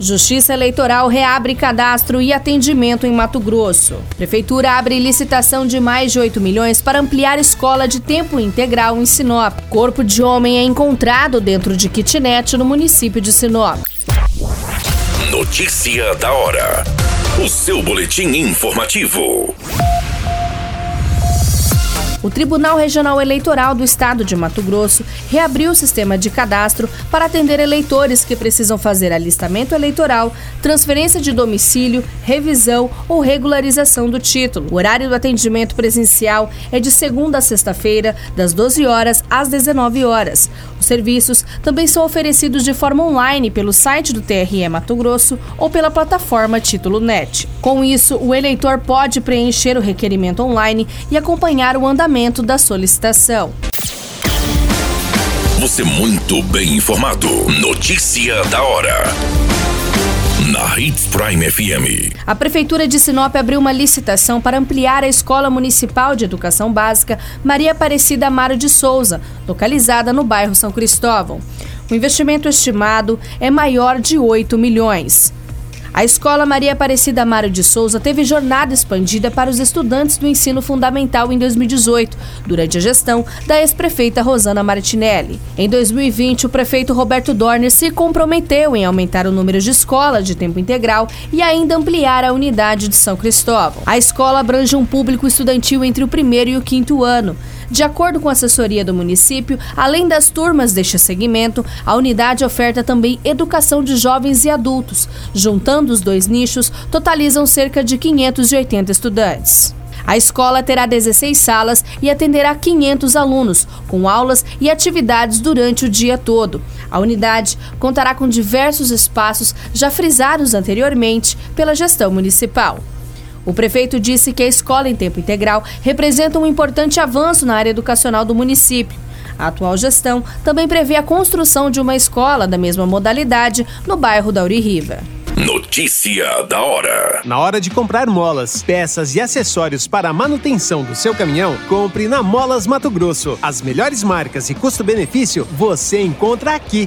Justiça Eleitoral reabre cadastro e atendimento em Mato Grosso. Prefeitura abre licitação de mais de 8 milhões para ampliar escola de tempo integral em Sinop. Corpo de homem é encontrado dentro de kitnet no município de Sinop. Notícia da hora. O seu boletim informativo. O Tribunal Regional Eleitoral do Estado de Mato Grosso reabriu o sistema de cadastro para atender eleitores que precisam fazer alistamento eleitoral, transferência de domicílio, revisão ou regularização do título. O horário do atendimento presencial é de segunda a sexta-feira, das 12 horas às 19 horas. Os serviços também são oferecidos de forma online pelo site do TRE Mato Grosso ou pela plataforma Título Net. Com isso, o eleitor pode preencher o requerimento online e acompanhar o andamento da solicitação. Você muito bem informado. Notícia da hora. Na Hits Prime FM. A Prefeitura de Sinop abriu uma licitação para ampliar a Escola Municipal de Educação Básica Maria Aparecida Amaro de Souza, localizada no bairro São Cristóvão. O investimento estimado é maior de 8 milhões. A Escola Maria Aparecida Mário de Souza teve jornada expandida para os estudantes do ensino fundamental em 2018, durante a gestão da ex-prefeita Rosana Martinelli. Em 2020, o prefeito Roberto Dorner se comprometeu em aumentar o número de escolas de tempo integral e ainda ampliar a unidade de São Cristóvão. A escola abrange um público estudantil entre o primeiro e o quinto ano. De acordo com a assessoria do município, além das turmas deste segmento, a unidade oferta também educação de jovens e adultos. Juntando os dois nichos, totalizam cerca de 580 estudantes. A escola terá 16 salas e atenderá 500 alunos, com aulas e atividades durante o dia todo. A unidade contará com diversos espaços já frisados anteriormente pela gestão municipal. O prefeito disse que a escola em tempo integral representa um importante avanço na área educacional do município. A atual gestão também prevê a construção de uma escola da mesma modalidade no bairro da Uri-Riva. Notícia da hora. Na hora de comprar molas, peças e acessórios para a manutenção do seu caminhão, compre na Molas Mato Grosso. As melhores marcas e custo-benefício você encontra aqui.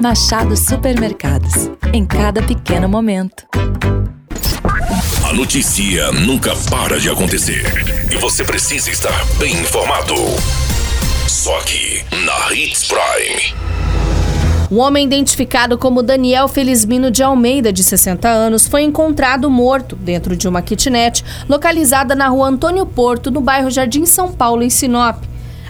Machado Supermercados. Em cada pequeno momento. A notícia nunca para de acontecer. E você precisa estar bem informado. Só aqui, na Hits Prime. Um homem identificado como Daniel Felizmino de Almeida, de 60 anos, foi encontrado morto dentro de uma kitnet localizada na rua Antônio Porto, no bairro Jardim São Paulo, em Sinop.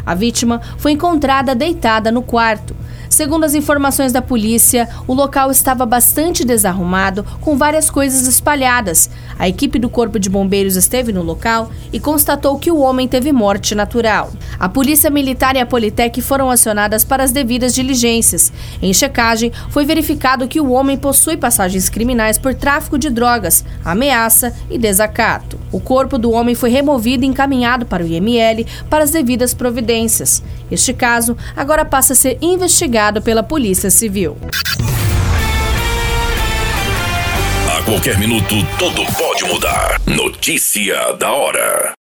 A vítima foi encontrada deitada no quarto. Segundo as informações da polícia, o local estava bastante desarrumado, com várias coisas espalhadas. A equipe do Corpo de Bombeiros esteve no local e constatou que o homem teve morte natural. A Polícia Militar e a Politec foram acionadas para as devidas diligências. Em checagem, foi verificado que o homem possui passagens criminais por tráfico de drogas, ameaça e desacato. O corpo do homem foi removido e encaminhado para o IML para as devidas providências. Este caso agora passa a ser investigado pela Polícia Civil. A qualquer minuto, tudo pode mudar. Notícia da hora.